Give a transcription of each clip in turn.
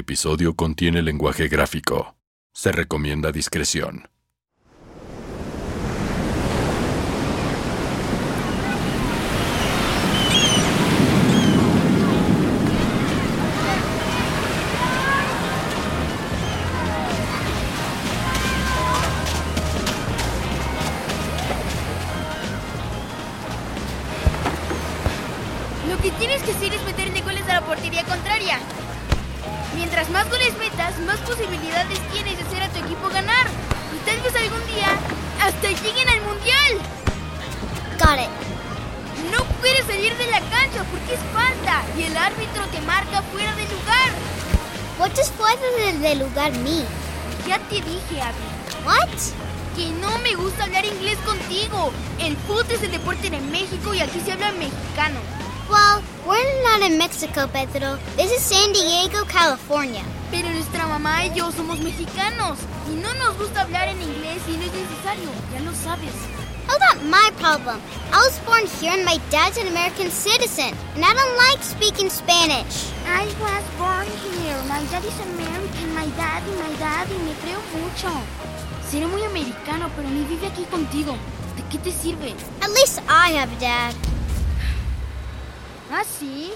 episodio contiene lenguaje gráfico. Se recomienda discreción. Deporte de México y aquí se habla mexicano. Well, we're not in Mexico, Pedro. This is San Diego, California. Pero nuestra mamá y yo somos mexicanos y no nos gusta hablar en inglés y no es necesario, ya lo sabes. How not my problem? I was born here and my dad's an American citizen, and I don't like speaking Spanish. I was born here. My dad is American. My dad y my dad y me creo mucho. Seré muy americano, pero ni vive aquí contigo. ¿De qué te sirve? At least I have a dad. ¿Ah, sí?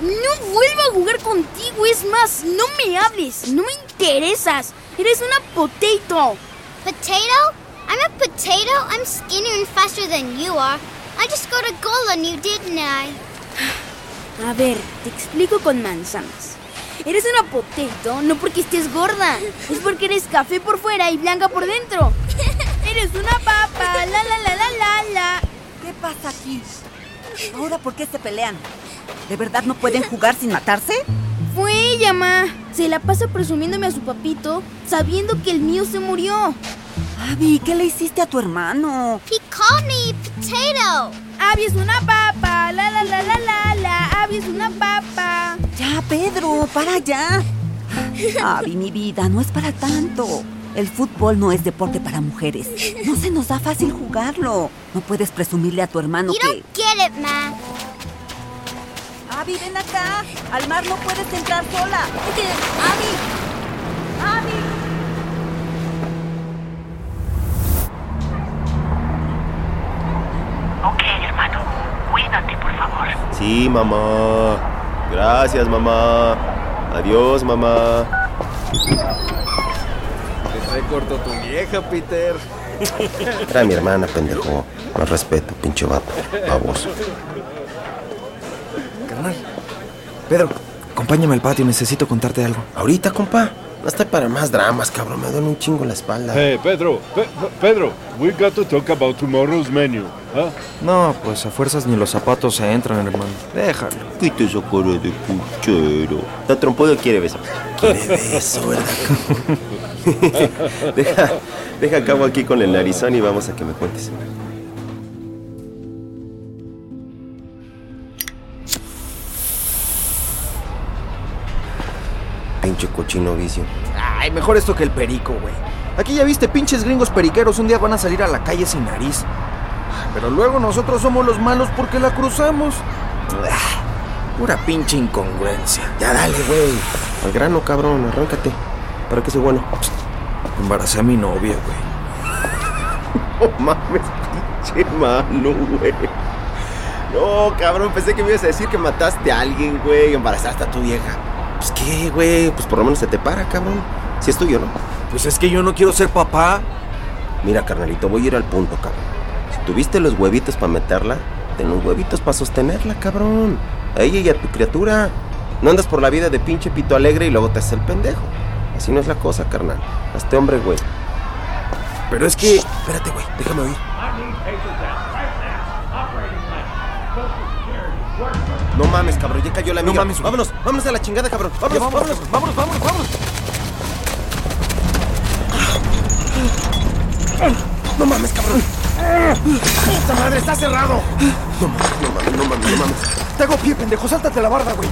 No vuelvo a jugar contigo, es más, no me hables, no me interesas. Eres una potato. Potato? I'm a potato? I'm skinnier and faster than you are. I just got a goal on you, didn't I? A ver, te explico con manzanas. Eres una potato no porque estés gorda, es porque eres café por fuera y blanca por dentro. Eres una papa, la la la la la la. ¿Qué pasa aquí? Ahora, ¿por qué se pelean? ¿De verdad no pueden jugar sin matarse? Fue ella, ma. Se la pasa presumiéndome a su papito, sabiendo que el mío se murió. Abby, ¿qué le hiciste a tu hermano? He called me potato. Abby es una papa, la la la la la la. Abby es una papa. Ya, Pedro, para ya. Abby, mi vida, no es para tanto. El fútbol no es deporte para mujeres. No se nos da fácil jugarlo. No puedes presumirle a tu hermano You que... don't get it, Ma. Abby, ven acá. Al mar no puedes entrar sola. Abby. Abby. Ok, hermano. Cuídate, por favor. Sí, mamá. Gracias, mamá. Adiós, mamá. Te trae corto tu vieja, Peter. Era mi hermana, pendejo. Más respeto, pinche vato. Baboso. Carnal. Pedro, acompáñame al patio, necesito contarte algo. Ahorita, compa. No estoy para más dramas, cabrón. Me duele un chingo la espalda. Hey, Pedro, Pe- Pedro, we got to talk about tomorrow's menu. Huh? No, pues a fuerzas ni los zapatos se entran, hermano. Déjalo. Quita esa cara de puchero. ¿Está trompudo quiere beso? Quiere beso, ¿verdad? deja, deja acabo aquí con el narizón y vamos a que me cuentes. Pinche cochino vicio. Ay, mejor esto que el perico, güey. Aquí ya viste, pinches gringos periqueros un día van a salir a la calle sin nariz. Pero luego nosotros somos los malos porque la cruzamos. Ah, Pura pinche incongruencia. Ya dale, güey. Al grano, cabrón, arráncate. ¿Para qué soy bueno? Embaracé a mi novia, güey. No mames, pinche mano, güey. No, cabrón, pensé que me ibas a decir que mataste a alguien, güey, y embarazaste a tu vieja. Pues qué, güey, pues por lo menos se te para, cabrón. Si es tuyo, ¿no? Pues es que yo no quiero ser papá. Mira, carnalito, voy a ir al punto, cabrón. Si tuviste los huevitos para meterla, ten los huevitos para sostenerla, cabrón. A ella y a tu criatura. No andas por la vida de pinche pito alegre y luego te haces el pendejo. Así no es la cosa, carnal. Hazte hombre, güey. Pero es que. Espérate, güey, déjame oír. No mames, cabrón, ya cayó la No amiga. mames, güey. vámonos, vámonos a la chingada, cabrón. Vámonos, vámonos, vámonos. vámonos, vámonos, vámonos. No mames, cabrón. ¡Esta madre está cerrado! No mames, no mames, no mames, no mames. Te hago pie, pendejo, sáltate la barda, güey.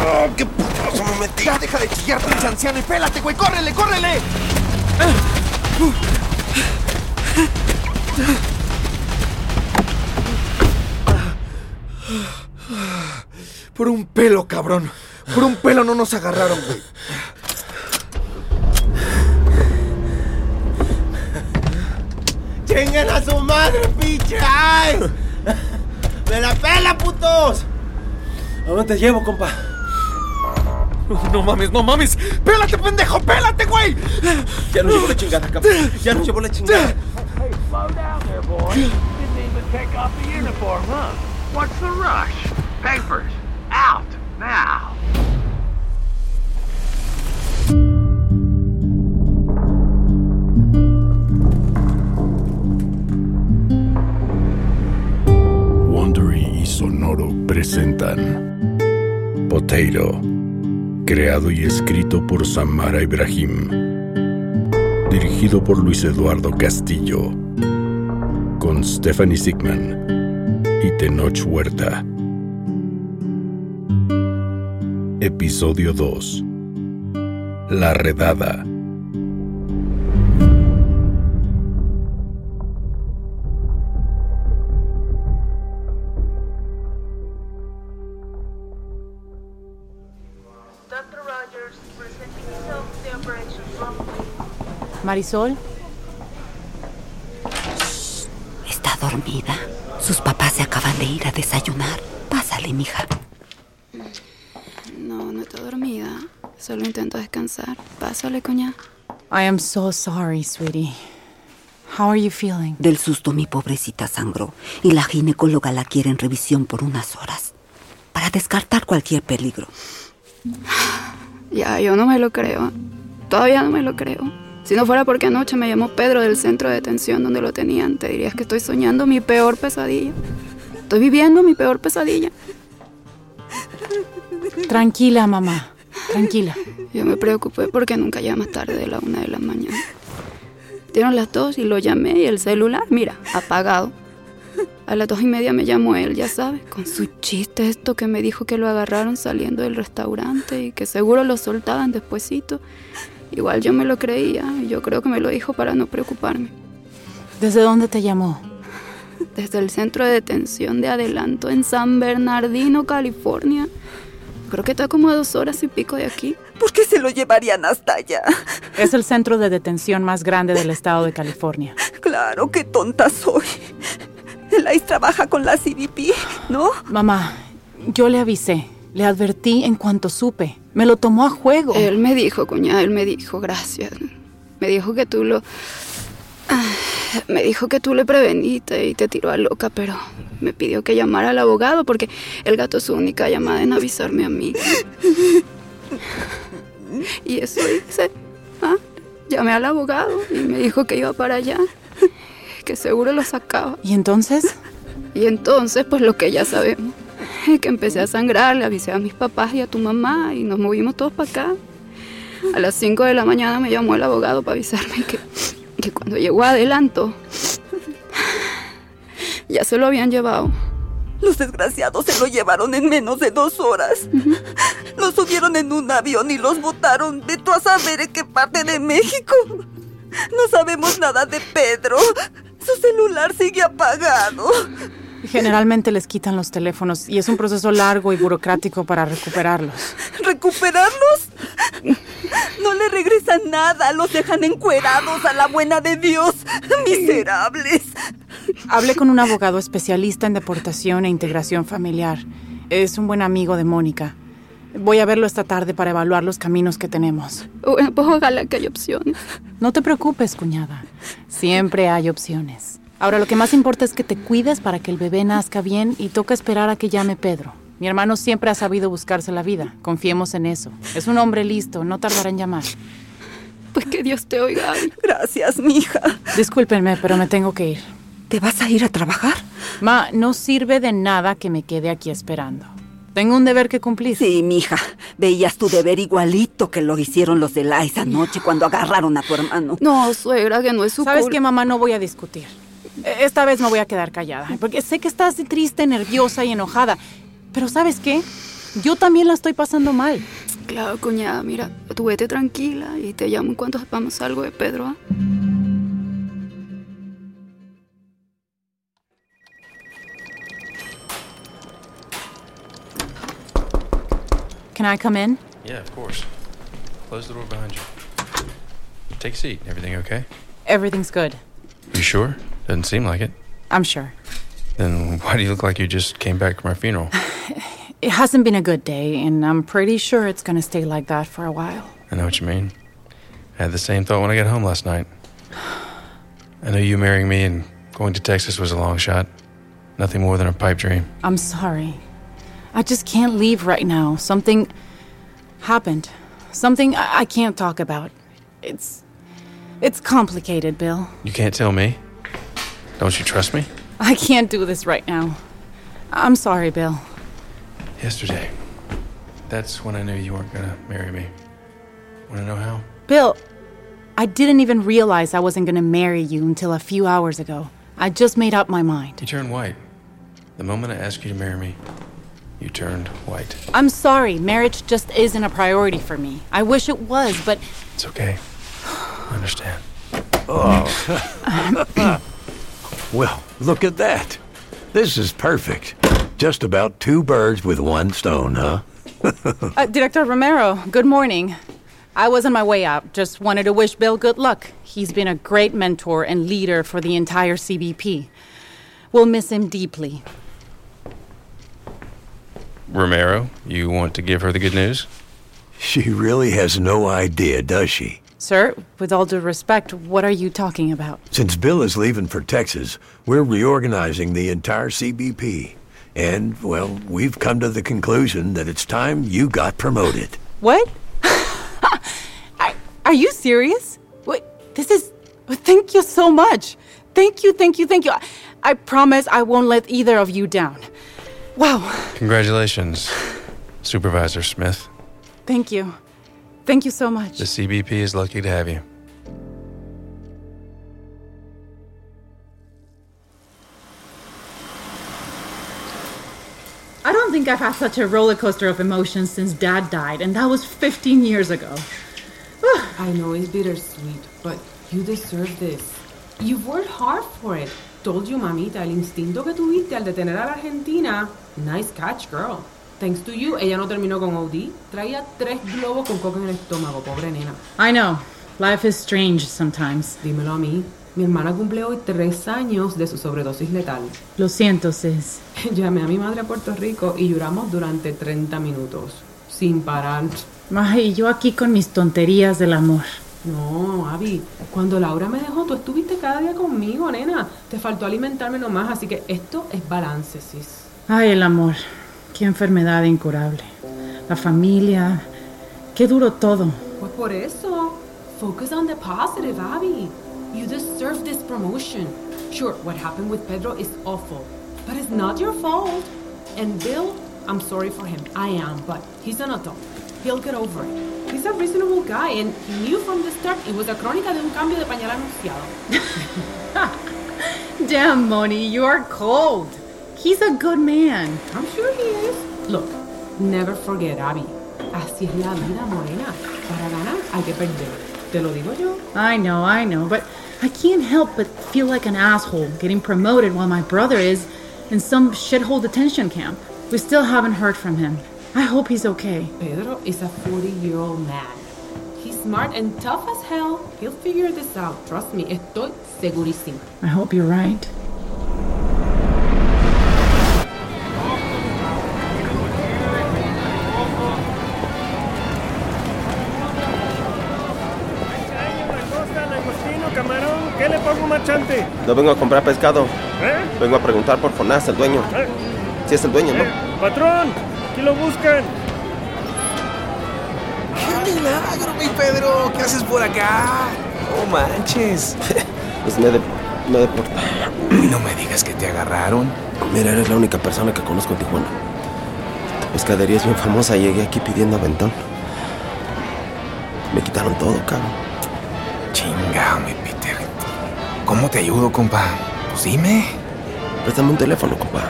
Oh, qué putazo me metí. Ya deja de chillar, pinche anciano, y pélate, güey. ¡Córrele, córrele! Por un pelo, cabrón. Por un pelo no nos agarraron, güey. ¡Chinguen a su madre, pinche! ¡Ay! ¡Me la pela, putos! ¿A dónde te llevo, compa? No mames, no mames. ¡Pélate, pendejo! ¡Pélate, güey! Ya nos llevó la chingada, cabrón. Ya nos llevó la chingada. Slow down there, boy. Didn't even take off the uniform, huh? What's the rush? Papers, out, now. Wondery y Sonoro presentan Potato, creado y escrito por Samara Ibrahim, dirigido por Luis Eduardo Castillo, con Stephanie Sigman y Tenoch Huerta. Episodio 2 La Redada. Dr. Rogers, presenting himself to the operation room. Marisol, Está dormida. Sus papás se acaban de ir a desayunar. Pásale, mija. No, no está dormida. Solo intento descansar. Pásale, coña. I am so sorry, sweetie. How are you feeling? Del susto mi pobrecita sangró y la ginecóloga la quiere en revisión por unas horas para descartar cualquier peligro. Ya, yo no me lo creo. Todavía no me lo creo. Si no fuera porque anoche me llamó Pedro del centro de detención donde lo tenían, te dirías que estoy soñando mi peor pesadilla. Estoy viviendo mi peor pesadilla. Tranquila, mamá. Tranquila. Yo me preocupé porque nunca llamas tarde de la una de la mañana. Dieron las dos y lo llamé y el celular, mira, apagado. A las dos y media me llamó él, ya sabes, con su chiste esto que me dijo que lo agarraron saliendo del restaurante y que seguro lo soltaban despuesito. Igual yo me lo creía y yo creo que me lo dijo para no preocuparme. ¿Desde dónde te llamó? Desde el centro de detención de adelanto en San Bernardino, California. Creo que está como a dos horas y pico de aquí. ¿Por qué se lo llevarían hasta allá? Es el centro de detención más grande del estado de California. Claro, qué tonta soy. El ICE trabaja con la CBP, ¿no? Mamá, yo le avisé. Le advertí en cuanto supe. Me lo tomó a juego. Él me dijo, cuñada, él me dijo, gracias. Me dijo que tú lo... Me dijo que tú le preveniste y te tiró a loca, pero me pidió que llamara al abogado porque el gato es su única llamada en avisarme a mí. Y eso hice. ¿ah? Llamé al abogado y me dijo que iba para allá, que seguro lo sacaba. ¿Y entonces? Y entonces, pues lo que ya sabemos, que empecé a sangrar, le avisé a mis papás y a tu mamá y nos movimos todos para acá. A las 5 de la mañana me llamó el abogado para avisarme que, que cuando llegó a adelanto, ya se lo habían llevado. Los desgraciados se lo llevaron en menos de dos horas. Los subieron en un avión y los botaron de tú a saber en qué parte de México. No sabemos nada de Pedro. Su celular sigue apagado. Generalmente les quitan los teléfonos y es un proceso largo y burocrático para recuperarlos. ¿Recuperarlos? No le regresan nada, los dejan encuerados a la buena de Dios. Miserables. Hablé con un abogado especialista en deportación e integración familiar. Es un buen amigo de Mónica. Voy a verlo esta tarde para evaluar los caminos que tenemos. Pues ojalá que haya opciones. No te preocupes, cuñada. Siempre hay opciones. Ahora lo que más importa es que te cuides para que el bebé nazca bien y toca esperar a que llame Pedro. Mi hermano siempre ha sabido buscarse la vida. Confiemos en eso. Es un hombre listo, no tardará en llamar. Pues que Dios te oiga. Gracias, mija. Discúlpenme, pero me tengo que ir. ¿Te vas a ir a trabajar? Ma, no sirve de nada que me quede aquí esperando. Tengo un deber que cumplir. Sí, mija. Veías tu deber igualito que lo hicieron los de la esa noche cuando agarraron a tu hermano. No, suegra, que no es su ¿Sabes qué, mamá? No voy a discutir. Esta vez me voy a quedar callada, porque sé que estás triste, nerviosa y enojada. Pero ¿sabes qué? Yo también la estoy pasando mal. Claro, cuñada, mira, tú vete tranquila y te llamo en cuanto sepamos algo de Pedro. ¿ah? Can I come in? Yeah, of course. Close the door behind you. Take a seat. Everything okay? Everything's good. You sure? Doesn't seem like it. I'm sure. Then why do you look like you just came back from our funeral? It hasn't been a good day, and I'm pretty sure it's gonna stay like that for a while. I know what you mean. I had the same thought when I got home last night. I know you marrying me and going to Texas was a long shot. Nothing more than a pipe dream. I'm sorry. I just can't leave right now. Something happened. Something I, I can't talk about. It's. It's complicated, Bill. You can't tell me? Don't you trust me? I can't do this right now. I'm sorry, Bill. Yesterday. That's when I knew you weren't gonna marry me. Wanna know how? Bill, I didn't even realize I wasn't gonna marry you until a few hours ago. I just made up my mind. You turned white. The moment I asked you to marry me, you turned white. I'm sorry, marriage just isn't a priority for me. I wish it was, but It's okay. I understand. Oh. well, look at that. This is perfect. Just about two birds with one stone, huh? Uh, Director Romero, good morning. I was on my way out. Just wanted to wish Bill good luck. He's been a great mentor and leader for the entire CBP. We'll miss him deeply. Romero, you want to give her the good news? She really has no idea, does she? Sir, with all due respect, what are you talking about? Since Bill is leaving for Texas, we're reorganizing the entire CBP. And, well, we've come to the conclusion that it's time you got promoted. What? are, are you serious? Wait, this is. Thank you so much. Thank you, thank you, thank you. I, I promise I won't let either of you down. Wow, Congratulations, Supervisor Smith. thank you. Thank you so much. The CBP is lucky to have you. I don't think I've had such a roller coaster of emotions since Dad died, and that was 15 years ago. I know it's bittersweet, but you deserve this. You've worked hard for it. Told you, mamita, el instinto que tuviste al detener a la Argentina. Nice catch, girl. Thanks to you, ella no terminó con OD. Traía tres globos con coca en el estómago, pobre nena. I know. Life is strange sometimes. Dímelo a mí. Mi hermana cumple hoy tres años de su sobredosis letal. Lo siento, sis. Llamé a mi madre a Puerto Rico y lloramos durante 30 minutos. Sin parar. Ay, yo aquí con mis tonterías del amor. No, Abby, cuando Laura me dejó, tú estuviste cada día conmigo, nena. Te faltó alimentarme nomás, así que esto es balance, sis. Ay, el amor. Qué enfermedad incurable. La familia. Qué duro todo. Pues por eso, focus on the positive, Abby. You deserve this promotion. Sure, what happened with Pedro is awful, but it's not your fault. And Bill, I'm sorry for him. I am, but he's an adult. He'll get over it. He's a reasonable guy, and he knew from the start it was a crónica de un cambio de pañal anunciado. Damn, Moni, you are cold. He's a good man. I'm sure he is. Look, never forget, Abby. Así es la vida, morena. Para ganar hay que perder. Te lo digo yo. I know, I know, but I can't help but feel like an asshole getting promoted while my brother is in some shithole detention camp. We still haven't heard from him. I hope he's okay. Pedro is a 40 year old man. He's smart and tough as hell. He'll figure this out. Trust me, estoy segurísima. I hope you're right. ¿Qué le pongo machante? No vengo a comprar pescado. ¿Eh? Vengo a preguntar por Jonás, el dueño. ¿Eh? Si es el dueño, ¿no? Patrón, ¿qué lo buscan? ¡Qué milagro, mi Pedro! ¿Qué haces por acá? No manches. Pues me, de, me deporté. Y no me digas que te agarraron. Mira, eres la única persona que conozco en Tijuana. La pescadería es bien famosa. Llegué aquí pidiendo aventón. Me quitaron todo, cabrón. Mi Peter. ¿Cómo te ayudo, compa? Pues dime. Préstame un teléfono, compa.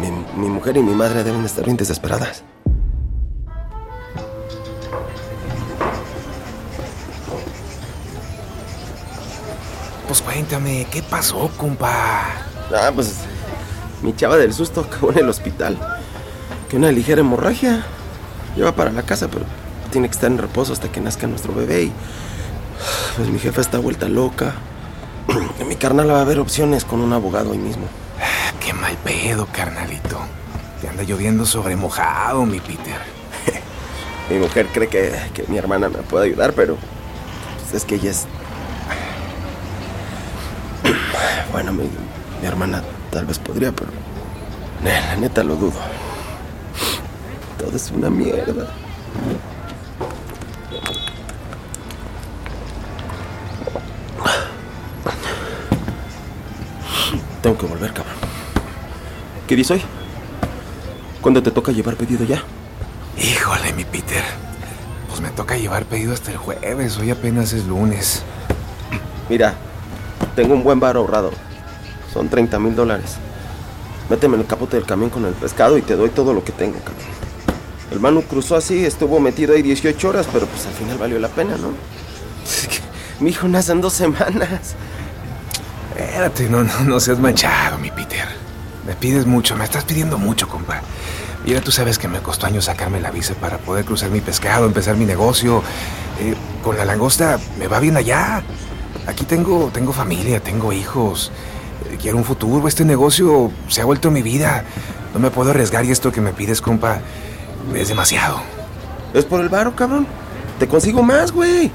Mi, mi- mi mujer y mi madre deben estar bien desesperadas. Pues cuéntame, ¿qué pasó, compa? Ah, pues mi chava del susto acabó en el hospital. que una ligera hemorragia. Lleva para la casa, pero tiene que estar en reposo hasta que nazca nuestro bebé y... Pues mi jefa está vuelta loca. Mi carnal va a ver opciones con un abogado hoy mismo. Qué mal pedo, carnalito. Te anda lloviendo sobre mojado, mi Peter. Mi mujer cree que, que mi hermana me puede ayudar, pero pues, es que ella es... Bueno, mi, mi hermana tal vez podría, pero... La neta lo dudo. Todo es una mierda. Tengo que volver, cabrón. ¿Qué dice hoy? ¿Cuándo te toca llevar pedido ya? Híjole, mi Peter. Pues me toca llevar pedido hasta el jueves. Hoy apenas es lunes. Mira, tengo un buen bar ahorrado. Son 30 mil dólares. Méteme en el capote del camión con el pescado y te doy todo lo que tengo, cabrón. El Manu cruzó así, estuvo metido ahí 18 horas, pero pues al final valió la pena, ¿no? Mi hijo nace en dos semanas. Espérate, no, no, no seas manchado, mi Peter. Me pides mucho, me estás pidiendo mucho, compa. Mira, tú sabes que me costó años sacarme la visa para poder cruzar mi pescado, empezar mi negocio. Eh, con la langosta me va bien allá. Aquí tengo, tengo familia, tengo hijos. Eh, quiero un futuro. Este negocio se ha vuelto mi vida. No me puedo arriesgar y esto que me pides, compa, es demasiado. Es por el varo, cabrón. Te consigo más, güey.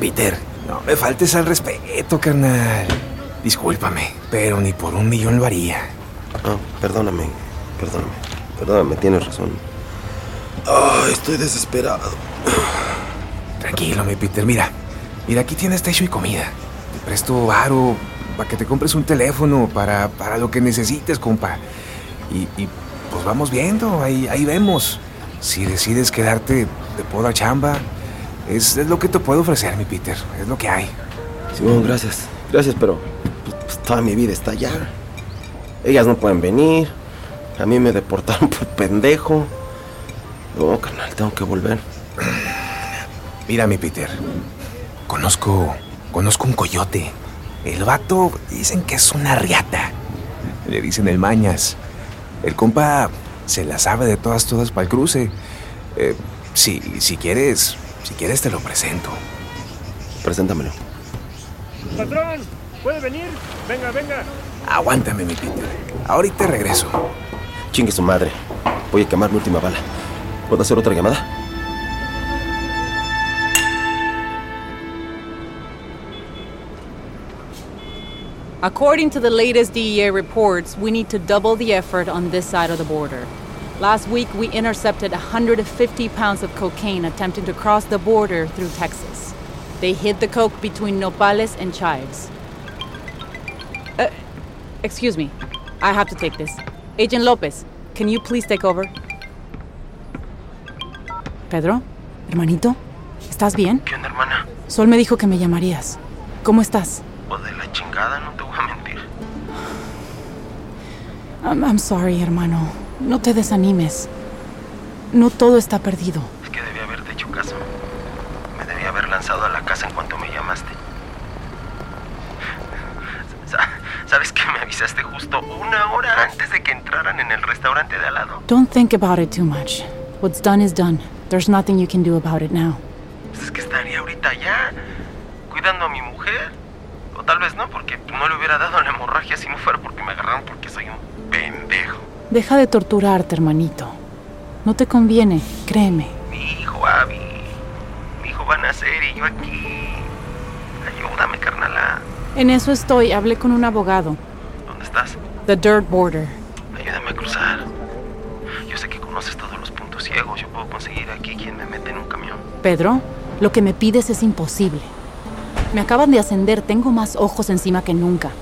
Peter, no me faltes al respeto, carnal. Discúlpame, pero ni por un millón lo haría. No, perdóname, perdóname. Perdóname, tienes razón. Estoy desesperado. Tranquilo, mi Peter. Mira, mira, aquí tienes techo y comida. Te presto varo para que te compres un teléfono para, para lo que necesites, compa. Y, y, pues vamos viendo, ahí, ahí vemos. Si decides quedarte, te puedo dar chamba. Es, es lo que te puedo ofrecer, mi Peter. Es lo que hay. Simón, gracias. Gracias, pero pues, toda mi vida está allá. Ellas no pueden venir. A mí me deportaron por pendejo. No, carnal, tengo que volver. Mira, mi Peter. Conozco. Conozco un coyote. El vato dicen que es una riata. Le dicen el mañas. El compa se la sabe de todas, todas para el cruce. Eh, si, si quieres, si quieres te lo presento. Preséntamelo. Patrón, ¿puede venir? Venga, venga. Aguántame, mi Peter. Ahorita regreso. Chingue su madre. Voy a quemar mi última bala. ¿Puedo hacer otra llamada? According to the latest DEA reports, we need to double the effort on this side of the border. Last week, we intercepted 150 pounds of cocaine attempting to cross the border through Texas. They hid the coke between Nopales and Chives. Excuse me. I have to take this. Agent Lopez, can you please take over? Pedro, hermanito, ¿estás bien? ¿Qué onda, hermana? Sol me dijo que me llamarías. ¿Cómo estás? Pues de la chingada, no te voy a mentir. I'm, I'm sorry, hermano. No te desanimes. No todo está perdido. Es que debí haberte hecho caso. Me debí haber lanzado a la casa en cuanto me llamaste. Sa- ¿Sabes que me avisaste justo una hora antes de que entraran en el restaurante de al lado? Don't think about it too much. What's done is done. There's nothing you can do about it now. Pues es que estaría ahorita allá, cuidando a mi mujer. O tal vez no, porque no le hubiera dado la hemorragia si no fuera porque me agarraron porque soy un pendejo. Deja de torturarte, hermanito. No te conviene, créeme. Mi hijo, Abby. Mi hijo va a nacer y yo aquí. Ayúdame, carnala. En eso estoy. Hablé con un abogado. ¿Dónde estás? The Dirt Border. Pedro, lo que me pides es imposible. Me acaban de ascender, tengo más ojos encima que nunca.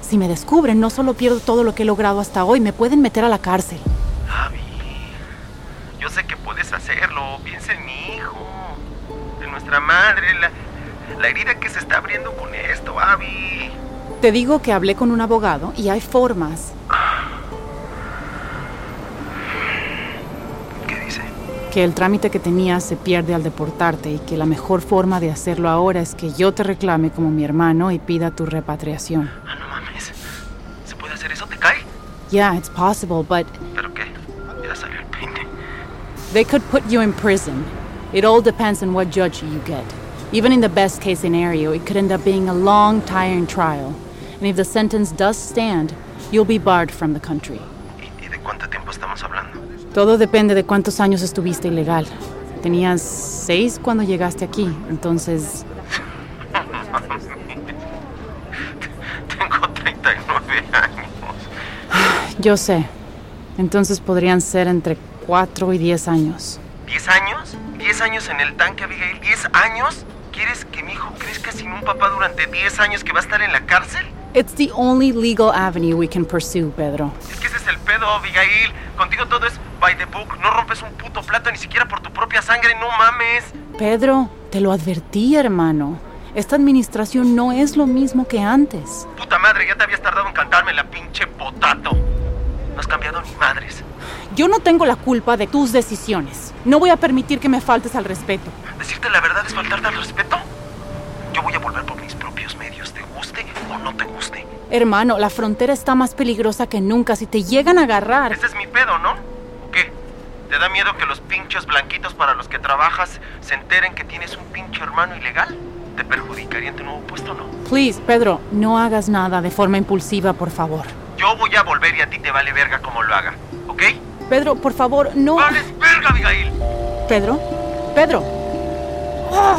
Si me descubren, no solo pierdo todo lo que he logrado hasta hoy, me pueden meter a la cárcel. Abby, yo sé que puedes hacerlo. Piensa en mi hijo, en nuestra madre, la, la herida que se está abriendo con esto, Abby. Te digo que hablé con un abogado y hay formas. ¿Qué Que el trámite que tenías se pierde al deportarte y que la mejor forma de hacerlo ahora es que yo te reclame como mi hermano y pida tu repatriación. Ah, no mames. ¿Se puede hacer eso? ¿Te cae? Yeah, it's possible, but ¿Pero qué? Ya salió el They could put you in prison. It all depends on what judge you get. Even in the best case scenario, it could end up being a long, tiring trial. And if the sentence does stand, you'll be barred from the country. ¿Y de cuánto tiempo estamos hablando? Todo depende de cuántos años estuviste ilegal. Tenías seis cuando llegaste aquí, entonces... Tengo 39 años. Yo sé. Entonces podrían ser entre cuatro y diez años. ¿10 años? ¿10 años en el tanque, Abigail? ¿10 años? ¿Quieres que mi hijo crezca sin un papá durante 10 años que va a estar en la cárcel? It's the only legal avenue we can pursue, Pedro. Es que ese es el pedo, Abigail. Contigo todo es by the book. No rompes un puto plato ni siquiera por tu propia sangre. No mames. Pedro, te lo advertí, hermano. Esta administración no es lo mismo que antes. Puta madre, ya te habías tardado en cantarme la pinche potato. No has cambiado ni madres. Yo no tengo la culpa de tus decisiones. No voy a permitir que me faltes al respeto. ¿Decirte la verdad es faltarte al respeto? Yo voy a volver por mis propios medios, te guste o no te guste. Hermano, la frontera está más peligrosa que nunca. Si te llegan a agarrar... Ese es mi pedo, ¿no? ¿O? ¿Te da miedo que los pinchos blanquitos para los que trabajas se enteren que tienes un pinche hermano ilegal? ¿Te perjudicaría en tu nuevo puesto, no? Please, Pedro, no hagas nada de forma impulsiva, por favor. Yo voy a volver y a ti te vale verga como lo haga, ¿ok? Pedro, por favor, no... ¡Vales verga, Abigail! Pedro, Pedro. ¡Ah!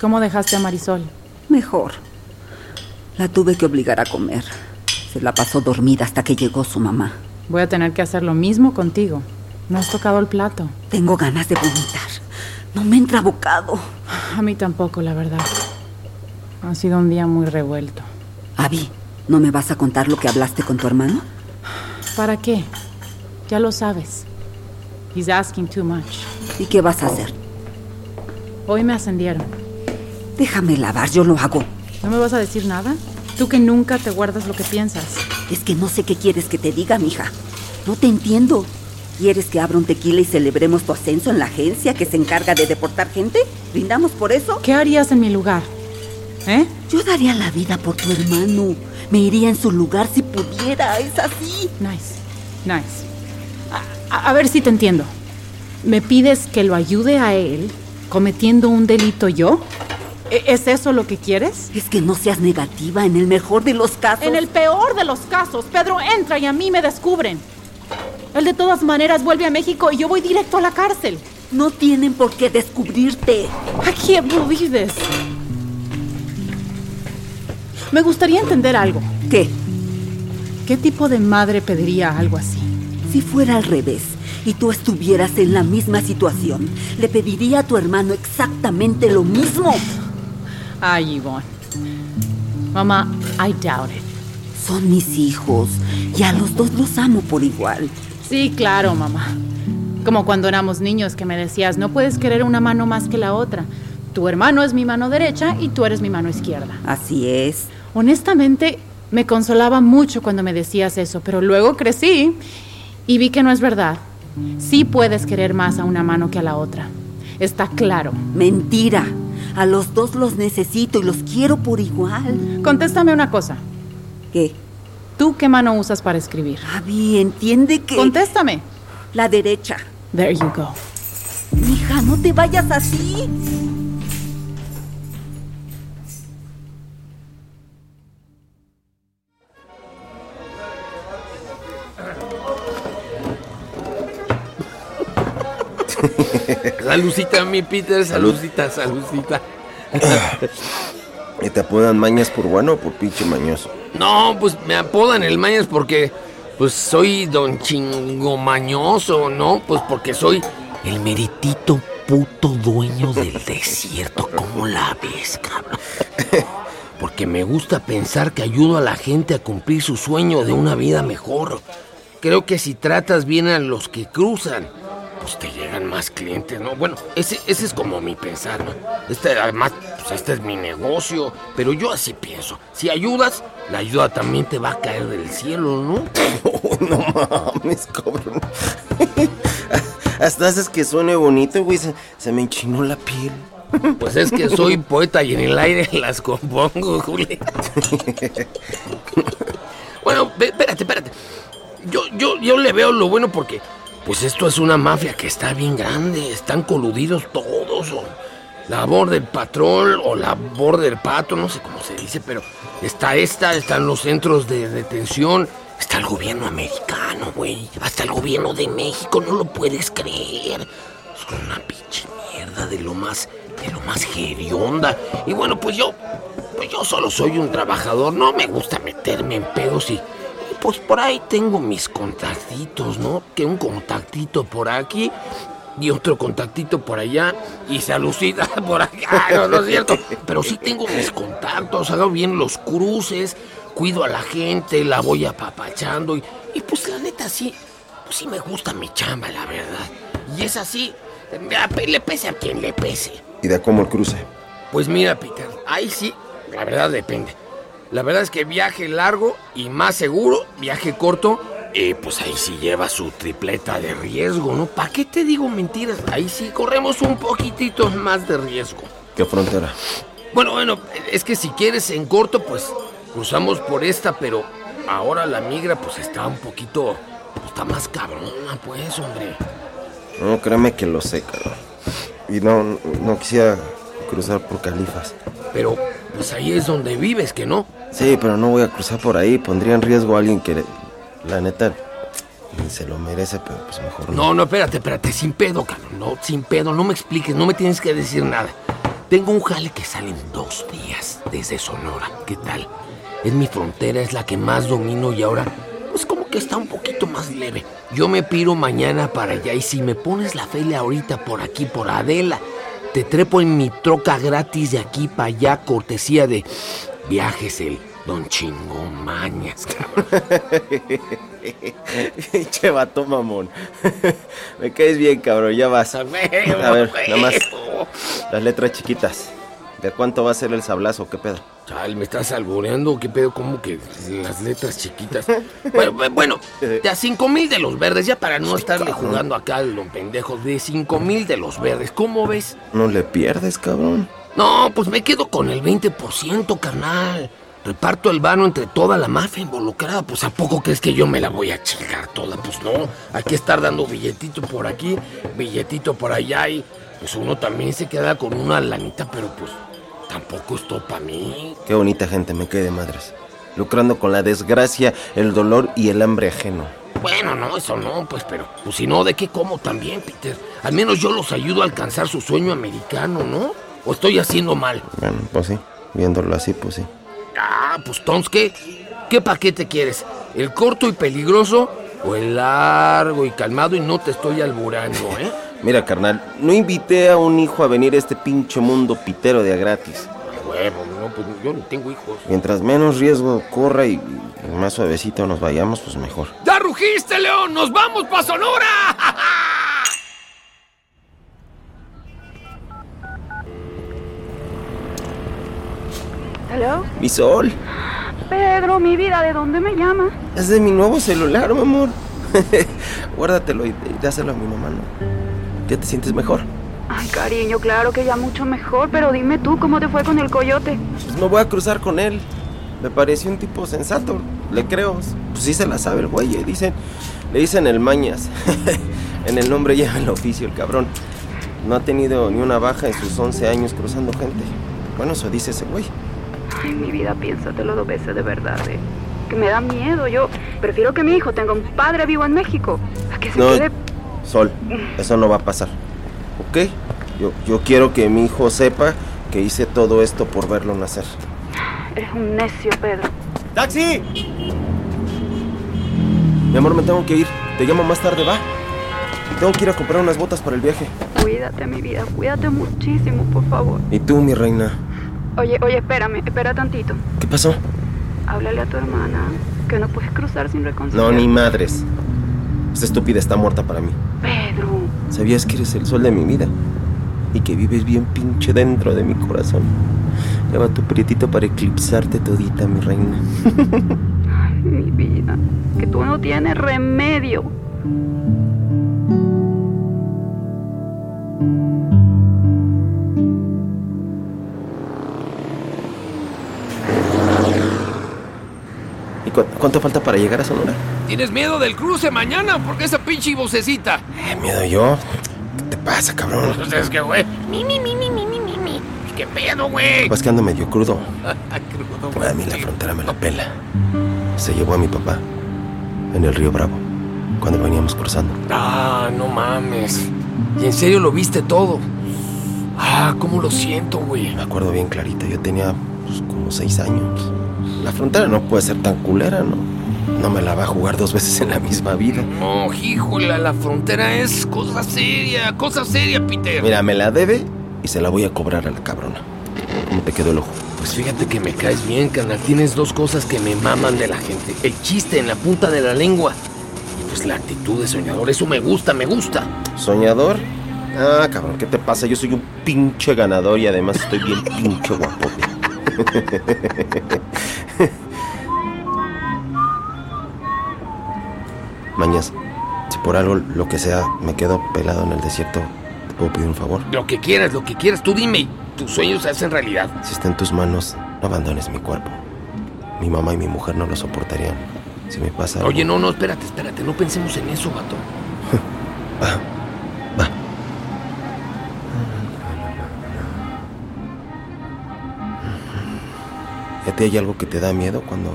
¿Cómo dejaste a Marisol? Mejor. La tuve que obligar a comer. Se la pasó dormida hasta que llegó su mamá. Voy a tener que hacer lo mismo contigo. No has tocado el plato. Tengo ganas de vomitar. No me entra bocado. A mí tampoco, la verdad. Ha sido un día muy revuelto. Abby, ¿no me vas a contar lo que hablaste con tu hermano? ¿Para qué? Ya lo sabes. He's asking too much. ¿Y qué vas a hacer? Hoy me ascendieron. Déjame lavar, yo lo hago. ¿No me vas a decir nada? Tú que nunca te guardas lo que piensas. Es que no sé qué quieres que te diga, mija. No te entiendo. ¿Quieres que abra un tequila y celebremos tu ascenso en la agencia que se encarga de deportar gente? ¿Brindamos por eso? ¿Qué harías en mi lugar? ¿Eh? Yo daría la vida por tu hermano. Me iría en su lugar si pudiera. Es así. Nice. Nice. A, a ver si te entiendo. ¿Me pides que lo ayude a él cometiendo un delito yo? ¿E- ¿Es eso lo que quieres? Es que no seas negativa en el mejor de los casos. En el peor de los casos, Pedro entra y a mí me descubren. Él de todas maneras vuelve a México y yo voy directo a la cárcel. No tienen por qué descubrirte. Can't believe this. Me gustaría entender algo. ¿Qué? ¿Qué tipo de madre pediría algo así? Si fuera al revés y tú estuvieras en la misma situación, le pediría a tu hermano exactamente lo mismo. Ay, Yvonne. Mamá, I doubt it. Son mis hijos y a los dos los amo por igual. Sí, claro, mamá. Como cuando éramos niños que me decías, no puedes querer una mano más que la otra. Tu hermano es mi mano derecha y tú eres mi mano izquierda. Así es. Honestamente, me consolaba mucho cuando me decías eso, pero luego crecí y vi que no es verdad. Sí puedes querer más a una mano que a la otra. Está claro. Mentira. A los dos los necesito y los quiero por igual. Contéstame una cosa. ¿Qué? ¿Tú qué mano usas para escribir? Abby, entiende que... Contéstame. La derecha. There you go. Hija, no te vayas así. Salucita, mi Peter, salucita, salucita. ¿Y te apodan mañas por bueno o por pinche mañoso? No, pues me apodan el Mañas porque pues soy don chingo mañoso, ¿no? Pues porque soy el meritito puto dueño del desierto. ¿Cómo la ves, cabrón? porque me gusta pensar que ayudo a la gente a cumplir su sueño de una vida mejor. Creo que si tratas bien a los que cruzan, pues te llegan más clientes, ¿no? Bueno, ese, ese es como mi pensar, ¿no? Este, además, pues este es mi negocio, pero yo así pienso. Si ayudas, la ayuda también te va a caer del cielo, ¿no? no mames, cabrón. Hasta haces que suene bonito, güey. Se, se me enchinó la piel. Pues es que soy poeta y en el aire las compongo, Juli. bueno, espérate, espérate. Yo, yo, yo le veo lo bueno porque, pues esto es una mafia que está bien grande. Están coludidos todos. O la Border Patrol o la Border Pato, no sé cómo se dice, pero está esta, están los centros de detención. Está el gobierno americano, güey. Hasta el gobierno de México, no lo puedes creer. Es una pinche mierda de lo más, de lo más gerionda. Y bueno, pues yo, pues yo solo soy un trabajador, no me gusta meterme en pedos y pues por ahí tengo mis contactitos, ¿no? Que un contactito por aquí y otro contactito por allá y salucida por acá, no, no es cierto. Pero sí tengo mis contactos, hago bien los cruces, cuido a la gente, la voy apapachando y, y pues la neta sí, pues sí me gusta mi chamba, la verdad. Y es así, le pese a quien le pese. ¿Y de cómo el cruce? Pues mira, Peter, ahí sí, la verdad depende. La verdad es que viaje largo y más seguro, viaje corto, eh, pues ahí sí lleva su tripleta de riesgo, ¿no? ¿Para qué te digo mentiras? Ahí sí corremos un poquitito más de riesgo. ¿Qué frontera? Bueno, bueno, es que si quieres en corto, pues cruzamos por esta, pero ahora la migra pues está un poquito, pues, está más cabrona, pues, hombre. No, créeme que lo sé, cabrón. Y no, no, no quisiera cruzar por Califas. Pero, pues ahí es donde vives, ¿que no? Sí, pero no voy a cruzar por ahí. Pondría en riesgo a alguien que, la neta, ni se lo merece, pero pues mejor no. No, no, espérate, espérate, sin pedo, cabrón. No, sin pedo, no me expliques, no me tienes que decir nada. Tengo un jale que sale en dos días desde Sonora. ¿Qué tal? Es mi frontera, es la que más domino y ahora, pues como que está un poquito más leve. Yo me piro mañana para allá y si me pones la felia ahorita por aquí, por Adela, te trepo en mi troca gratis de aquí para allá, cortesía de viajes el Don Chingo Mañas, Che vato mamón. Me caes bien, cabrón, ya vas. A ver, nada más. Las letras chiquitas. ¿De cuánto va a ser el sablazo? ¿Qué pedo? Chal, ¿me estás albureando? ¿Qué pedo? ¿Cómo que las letras chiquitas? bueno, bu- bueno, de a cinco mil de los verdes, ya para no estarle jugando acá al don pendejo, de cinco mil de los verdes, ¿cómo ves? No le pierdes, cabrón. No, pues me quedo con el 20%, carnal. Reparto el vano entre toda la mafia involucrada. Pues ¿a poco crees que yo me la voy a chingar toda? Pues no, hay que estar dando billetito por aquí, billetito por allá y pues uno también se queda con una lanita, pero pues tampoco es todo para mí. Qué bonita gente, me quedé de madres. Lucrando con la desgracia, el dolor y el hambre ajeno. Bueno, no, eso no, pues, pero pues si no, ¿de qué como también, Peter? Al menos yo los ayudo a alcanzar su sueño americano, ¿no? ¿O estoy haciendo mal? Bueno, pues sí. Viéndolo así, pues sí. Ah, pues entonces, ¿qué? ¿Qué paquete quieres? ¿El corto y peligroso o el largo y calmado y no te estoy alburando, eh? Mira, carnal, no invité a un hijo a venir a este pinche mundo pitero de a gratis. Huevo, no, pues yo no tengo hijos. Mientras menos riesgo corra y, y más suavecito nos vayamos, pues mejor. ¡Ya rugiste, León! ¡Nos vamos pa' Sonora! ¿Hello? Mi sol, Pedro, mi vida, ¿de dónde me llama? es de mi nuevo celular, mi amor. Guárdatelo y, y dáselo a mi mamá, ¿no? ¿Ya te sientes mejor? Ay, cariño, claro que ya mucho mejor, pero dime tú cómo te fue con el coyote. Pues me voy a cruzar con él. Me pareció un tipo sensato, le creo. Pues sí se la sabe el güey, eh, dicen, le dicen el mañas. en el nombre lleva el oficio, el cabrón. No ha tenido ni una baja en sus 11 años cruzando gente. Bueno, eso dice ese güey. Ay, mi vida, piénsatelo dos veces de verdad, eh. Que me da miedo. Yo prefiero que mi hijo tenga un padre vivo en México. A que se No, quede. Sol, eso no va a pasar. ¿Ok? Yo, yo quiero que mi hijo sepa que hice todo esto por verlo nacer. Eres un necio, Pedro. ¡Taxi! Mi amor, me tengo que ir. Te llamo más tarde, ¿va? Tengo que ir a comprar unas botas para el viaje. Cuídate, mi vida. Cuídate muchísimo, por favor. ¿Y tú, mi reina? Oye, oye, espérame, espera tantito. ¿Qué pasó? Háblale a tu hermana que no puedes cruzar sin reconciliar. No, ni madres. Esta estúpida está muerta para mí. Pedro. ¿Sabías que eres el sol de mi vida? Y que vives bien pinche dentro de mi corazón. Ya va tu prietito para eclipsarte todita, mi reina. Ay, mi vida. Que tú no tienes remedio. ¿Y cu- cuánto falta para llegar a Sonora? ¿Tienes miedo del cruce mañana? ¿Por qué esa pinche vocecita? ¿Qué miedo yo? ¿Qué te pasa, cabrón? Pues es que, güey. Mi, mi, mi, mi, mi, mi. ¿Qué pedo, güey? Pues que ando medio crudo. Crudo, A mí la frontera me la pela. Se llevó a mi papá en el río Bravo cuando veníamos cruzando. Ah, no mames. ¿Y en serio lo viste todo? Ah, cómo lo siento, güey. Me acuerdo bien clarito, yo tenía pues, como seis años. La frontera no puede ser tan culera, ¿no? No me la va a jugar dos veces en la misma vida. No, híjole, la frontera es cosa seria, cosa seria, Peter. Mira, me la debe y se la voy a cobrar a la cabrona. ¿Cómo te quedó el ojo? Pues fíjate que me caes bien, carnal. Tienes dos cosas que me maman de la gente. El chiste en la punta de la lengua. Y pues la actitud de soñador. Eso me gusta, me gusta. ¿Soñador? Ah, cabrón, ¿qué te pasa? Yo soy un pinche ganador y además estoy bien pinche guapote. Mañas, si por algo, lo que sea, me quedo pelado en el desierto, ¿te puedo pedir un favor? Lo que quieras, lo que quieras. Tú dime y tus sueños se hacen realidad. Si está en tus manos, no abandones mi cuerpo. Mi mamá y mi mujer no lo soportarían. Si me pasa algo... Oye, no, no, espérate, espérate. No pensemos en eso, vato. ¿Y a ti hay algo que te da miedo cuando,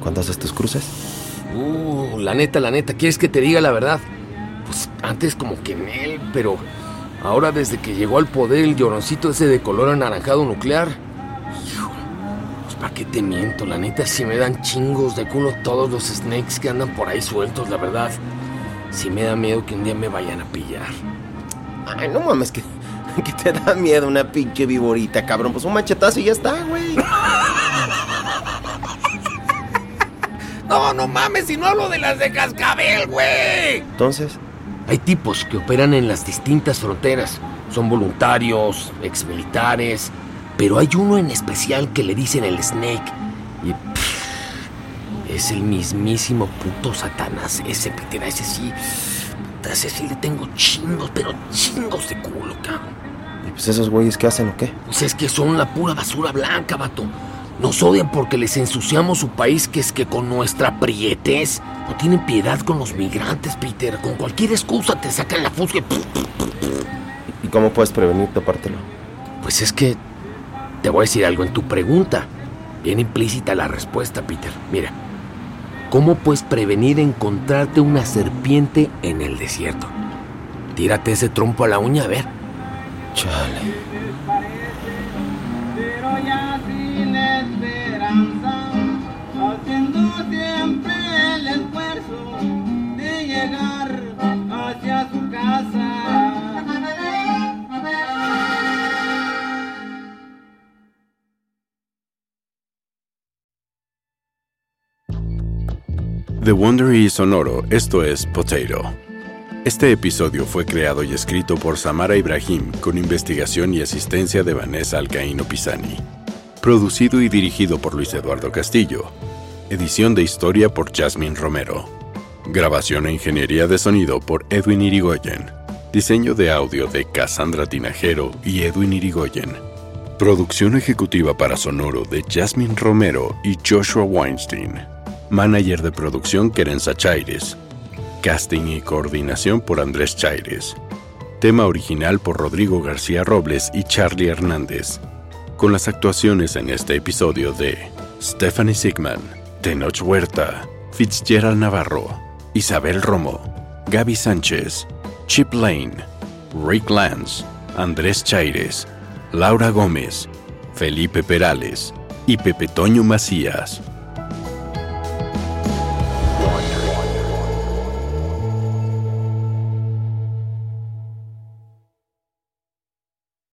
cuando haces tus cruces? Uh, la neta, la neta. ¿Quieres que te diga la verdad? Pues antes como que en él, pero ahora desde que llegó al poder el lloroncito ese de color anaranjado nuclear. hijo, Pues para qué te miento, la neta sí me dan chingos de culo todos los snakes que andan por ahí sueltos, la verdad. Sí me da miedo que un día me vayan a pillar. Ay, no mames, que, que te da miedo una pinche viborita, cabrón. Pues un machetazo y ya está, güey. No, no mames, si no hablo de las de cascabel, güey. Entonces, Hay tipos que operan en las distintas fronteras. Son voluntarios, exmilitares, pero hay uno en especial que le dicen el Snake. Y pff, es el mismísimo puto Satanás. Ese Peter, a ese sí. Ese sí le tengo chingos, pero chingos de culo, cabrón. ¿y pues esos güeyes qué hacen o qué? Pues es que son la pura basura blanca, vato. Nos odian porque les ensuciamos su país, que es que con nuestra prietez no tienen piedad con los migrantes, Peter. Con cualquier excusa te sacan la fusca. y ¡pum! ¿Y cómo puedes prevenir topártelo? Pues es que te voy a decir algo en tu pregunta. Viene implícita la respuesta, Peter. Mira, ¿cómo puedes prevenir encontrarte una serpiente en el desierto? Tírate ese trompo a la uña, a ver. Chale. Esperanza, haciendo siempre el esfuerzo de llegar hacia su casa. The Wondery Sonoro, esto es Potato. Este episodio fue creado y escrito por Samara Ibrahim con investigación y asistencia de Vanessa Alcaíno Pisani. Producido y dirigido por Luis Eduardo Castillo. Edición de historia por Jasmine Romero. Grabación e ingeniería de sonido por Edwin Irigoyen. Diseño de audio de Cassandra Tinajero y Edwin Irigoyen. Producción ejecutiva para Sonoro de Jasmine Romero y Joshua Weinstein. Manager de producción Kerenza Chaires. Casting y coordinación por Andrés Chaires. Tema original por Rodrigo García Robles y Charlie Hernández. Con las actuaciones en este episodio de Stephanie Sigman, Tenoch Huerta, Fitzgerald Navarro, Isabel Romo, Gaby Sánchez, Chip Lane, Rick Lance, Andrés Chaires, Laura Gómez, Felipe Perales y Pepe Toño Macías.